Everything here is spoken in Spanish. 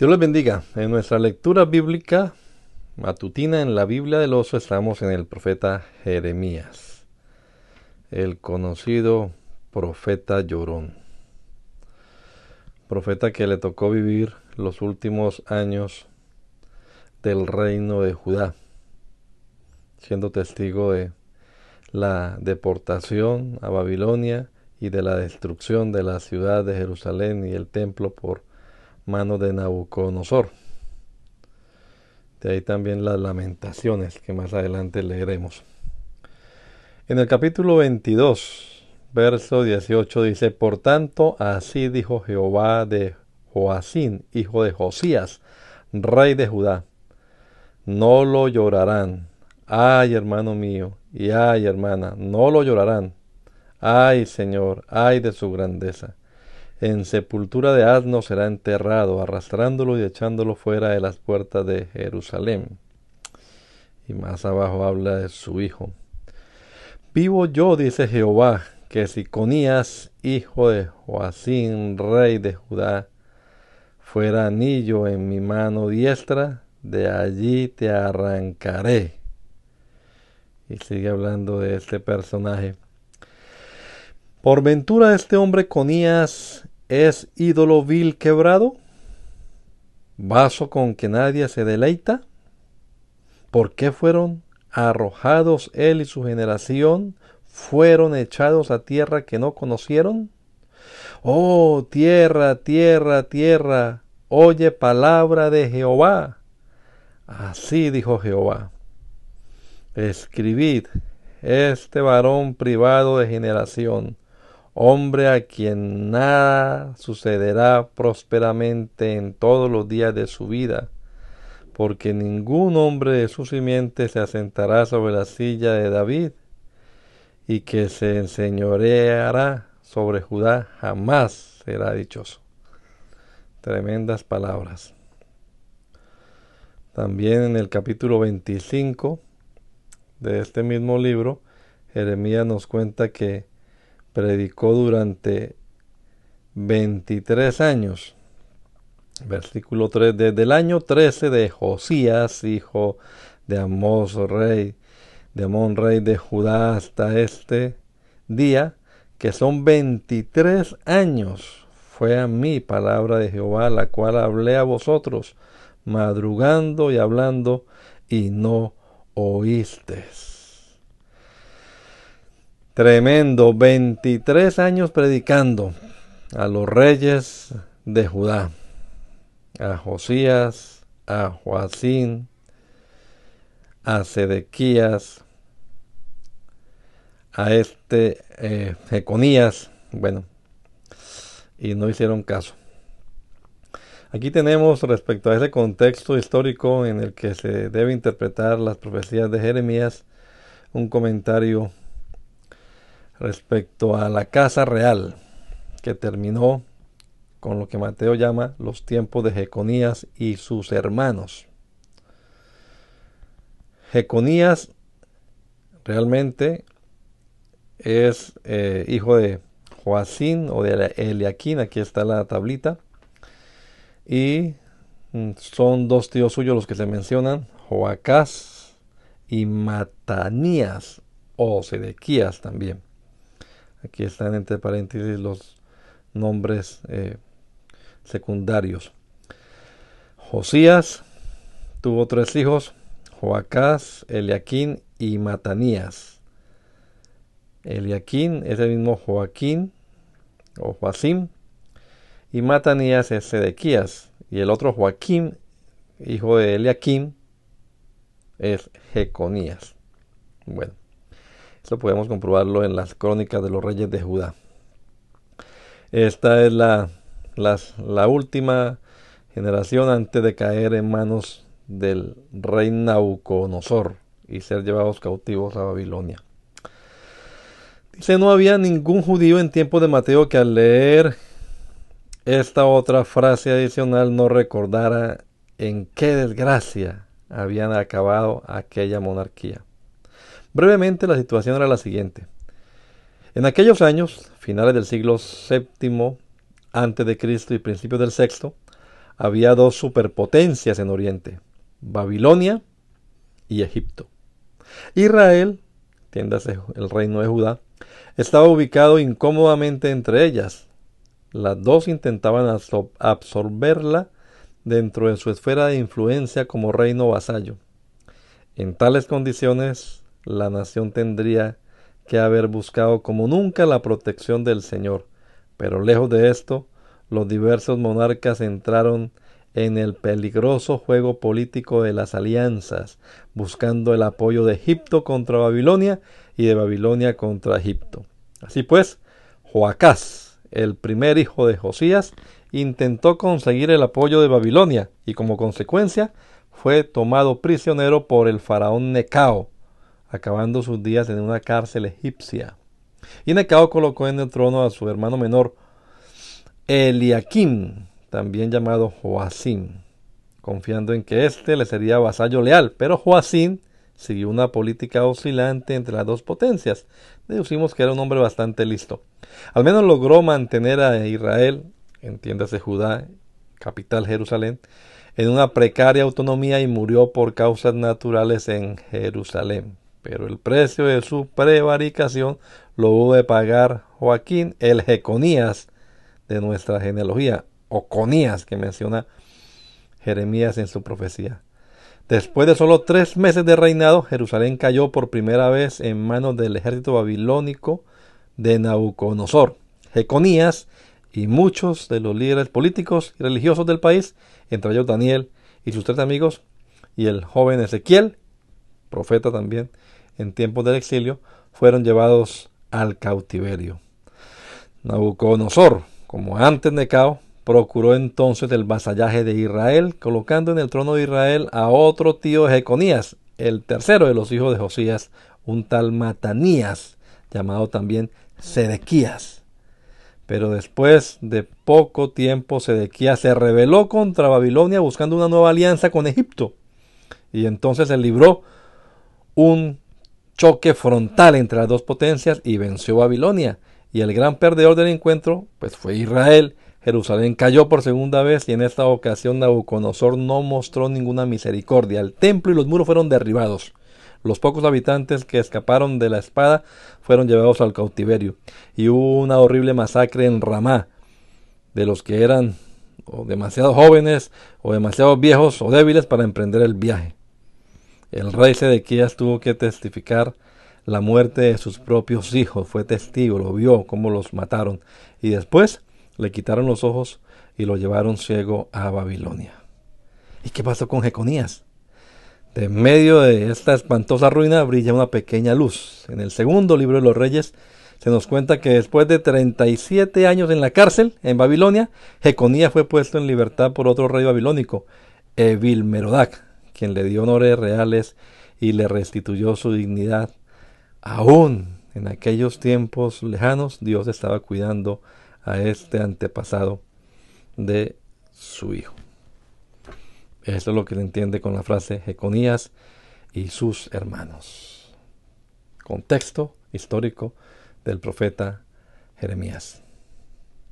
Dios les bendiga. En nuestra lectura bíblica matutina en la Biblia del oso estamos en el profeta Jeremías, el conocido profeta llorón. Profeta que le tocó vivir los últimos años del reino de Judá, siendo testigo de la deportación a Babilonia y de la destrucción de la ciudad de Jerusalén y el templo por mano de Nabucodonosor. De ahí también las lamentaciones que más adelante leeremos. En el capítulo 22, verso 18 dice, Por tanto, así dijo Jehová de Joacín, hijo de Josías, rey de Judá, no lo llorarán. Ay, hermano mío, y ay, hermana, no lo llorarán. Ay, Señor, ay de su grandeza en sepultura de asno será enterrado, arrastrándolo y echándolo fuera de las puertas de Jerusalén. Y más abajo habla de su hijo. Vivo yo, dice Jehová, que si Conías, hijo de Joacín, rey de Judá, fuera anillo en mi mano diestra, de allí te arrancaré. Y sigue hablando de este personaje. Por ventura este hombre Conías ¿Es ídolo vil quebrado? ¿Vaso con que nadie se deleita? ¿Por qué fueron arrojados él y su generación? ¿Fueron echados a tierra que no conocieron? Oh, tierra, tierra, tierra, oye palabra de Jehová. Así dijo Jehová. Escribid, este varón privado de generación, hombre a quien nada sucederá prósperamente en todos los días de su vida, porque ningún hombre de su simiente se asentará sobre la silla de David, y que se enseñoreará sobre Judá jamás será dichoso. Tremendas palabras. También en el capítulo 25 de este mismo libro, Jeremías nos cuenta que predicó durante 23 años. Versículo 3. Desde el año 13 de Josías, hijo de Amós, rey de Amón, rey de Judá, hasta este día, que son 23 años, fue a mí palabra de Jehová, la cual hablé a vosotros, madrugando y hablando, y no oísteis. Tremendo, 23 años predicando a los reyes de Judá, a Josías, a Joacín, a Sedequías, a este eh, Jeconías, bueno, y no hicieron caso. Aquí tenemos respecto a ese contexto histórico en el que se debe interpretar las profecías de Jeremías un comentario respecto a la casa real, que terminó con lo que Mateo llama los tiempos de Jeconías y sus hermanos. Jeconías realmente es eh, hijo de Joacín o de Eliaquín, aquí está la tablita, y mm, son dos tíos suyos los que se mencionan, Joacás y Matanías o Sedequías también. Aquí están entre paréntesis los nombres eh, secundarios. Josías tuvo tres hijos, Joacás, Eliaquín y Matanías. Eliaquín es el mismo Joaquín o Joacim y Matanías es Sedequías y el otro Joaquín, hijo de Eliaquín, es Jeconías. Bueno, esto podemos comprobarlo en las crónicas de los reyes de Judá. Esta es la, la última generación antes de caer en manos del rey Nabucodonosor y ser llevados cautivos a Babilonia. Dice, no había ningún judío en tiempo de Mateo que al leer esta otra frase adicional no recordara en qué desgracia habían acabado aquella monarquía. Brevemente la situación era la siguiente. En aquellos años, finales del siglo VII antes de Cristo y principios del sexto, había dos superpotencias en Oriente, Babilonia y Egipto. Israel, tiéndase el reino de Judá, estaba ubicado incómodamente entre ellas. Las dos intentaban absorberla dentro de su esfera de influencia como reino vasallo. En tales condiciones, la nación tendría que haber buscado como nunca la protección del Señor. Pero lejos de esto, los diversos monarcas entraron en el peligroso juego político de las alianzas, buscando el apoyo de Egipto contra Babilonia y de Babilonia contra Egipto. Así pues, Joacás, el primer hijo de Josías, intentó conseguir el apoyo de Babilonia y como consecuencia fue tomado prisionero por el faraón Necao, acabando sus días en una cárcel egipcia. Y Necao colocó en el trono a su hermano menor, Eliakim, también llamado Joacim, confiando en que éste le sería vasallo leal, pero Joacim siguió una política oscilante entre las dos potencias. Deducimos que era un hombre bastante listo. Al menos logró mantener a Israel, entiéndase Judá, capital Jerusalén, en una precaria autonomía y murió por causas naturales en Jerusalén. Pero el precio de su prevaricación lo hubo de pagar Joaquín el Jeconías de nuestra genealogía, o Conías que menciona Jeremías en su profecía. Después de solo tres meses de reinado, Jerusalén cayó por primera vez en manos del ejército babilónico de Nabucodonosor. Jeconías y muchos de los líderes políticos y religiosos del país, entre ellos Daniel y sus tres amigos, y el joven Ezequiel, profeta también, en tiempos del exilio, fueron llevados al cautiverio. Nabucodonosor, como antes Necao, procuró entonces el vasallaje de Israel, colocando en el trono de Israel a otro tío de Jeconías, el tercero de los hijos de Josías, un tal Matanías, llamado también Sedequías. Pero después de poco tiempo, Sedequías se rebeló contra Babilonia buscando una nueva alianza con Egipto. Y entonces se libró un choque frontal entre las dos potencias y venció Babilonia. Y el gran perdedor del encuentro, pues fue Israel, Jerusalén cayó por segunda vez y en esta ocasión Nabucodonosor no mostró ninguna misericordia. El templo y los muros fueron derribados. Los pocos habitantes que escaparon de la espada fueron llevados al cautiverio. Y hubo una horrible masacre en Ramá de los que eran o demasiado jóvenes o demasiado viejos o débiles para emprender el viaje. El rey Sedequías tuvo que testificar la muerte de sus propios hijos. Fue testigo, lo vio cómo los mataron. Y después le quitaron los ojos y lo llevaron ciego a Babilonia. ¿Y qué pasó con Jeconías? De medio de esta espantosa ruina brilla una pequeña luz. En el segundo libro de los reyes se nos cuenta que después de 37 años en la cárcel en Babilonia, Jeconías fue puesto en libertad por otro rey babilónico, Evil Merodac, quien le dio honores reales y le restituyó su dignidad. Aún en aquellos tiempos lejanos, Dios estaba cuidando a este antepasado de su hijo. Eso es lo que se entiende con la frase Jeconías y sus hermanos. Contexto histórico del profeta Jeremías.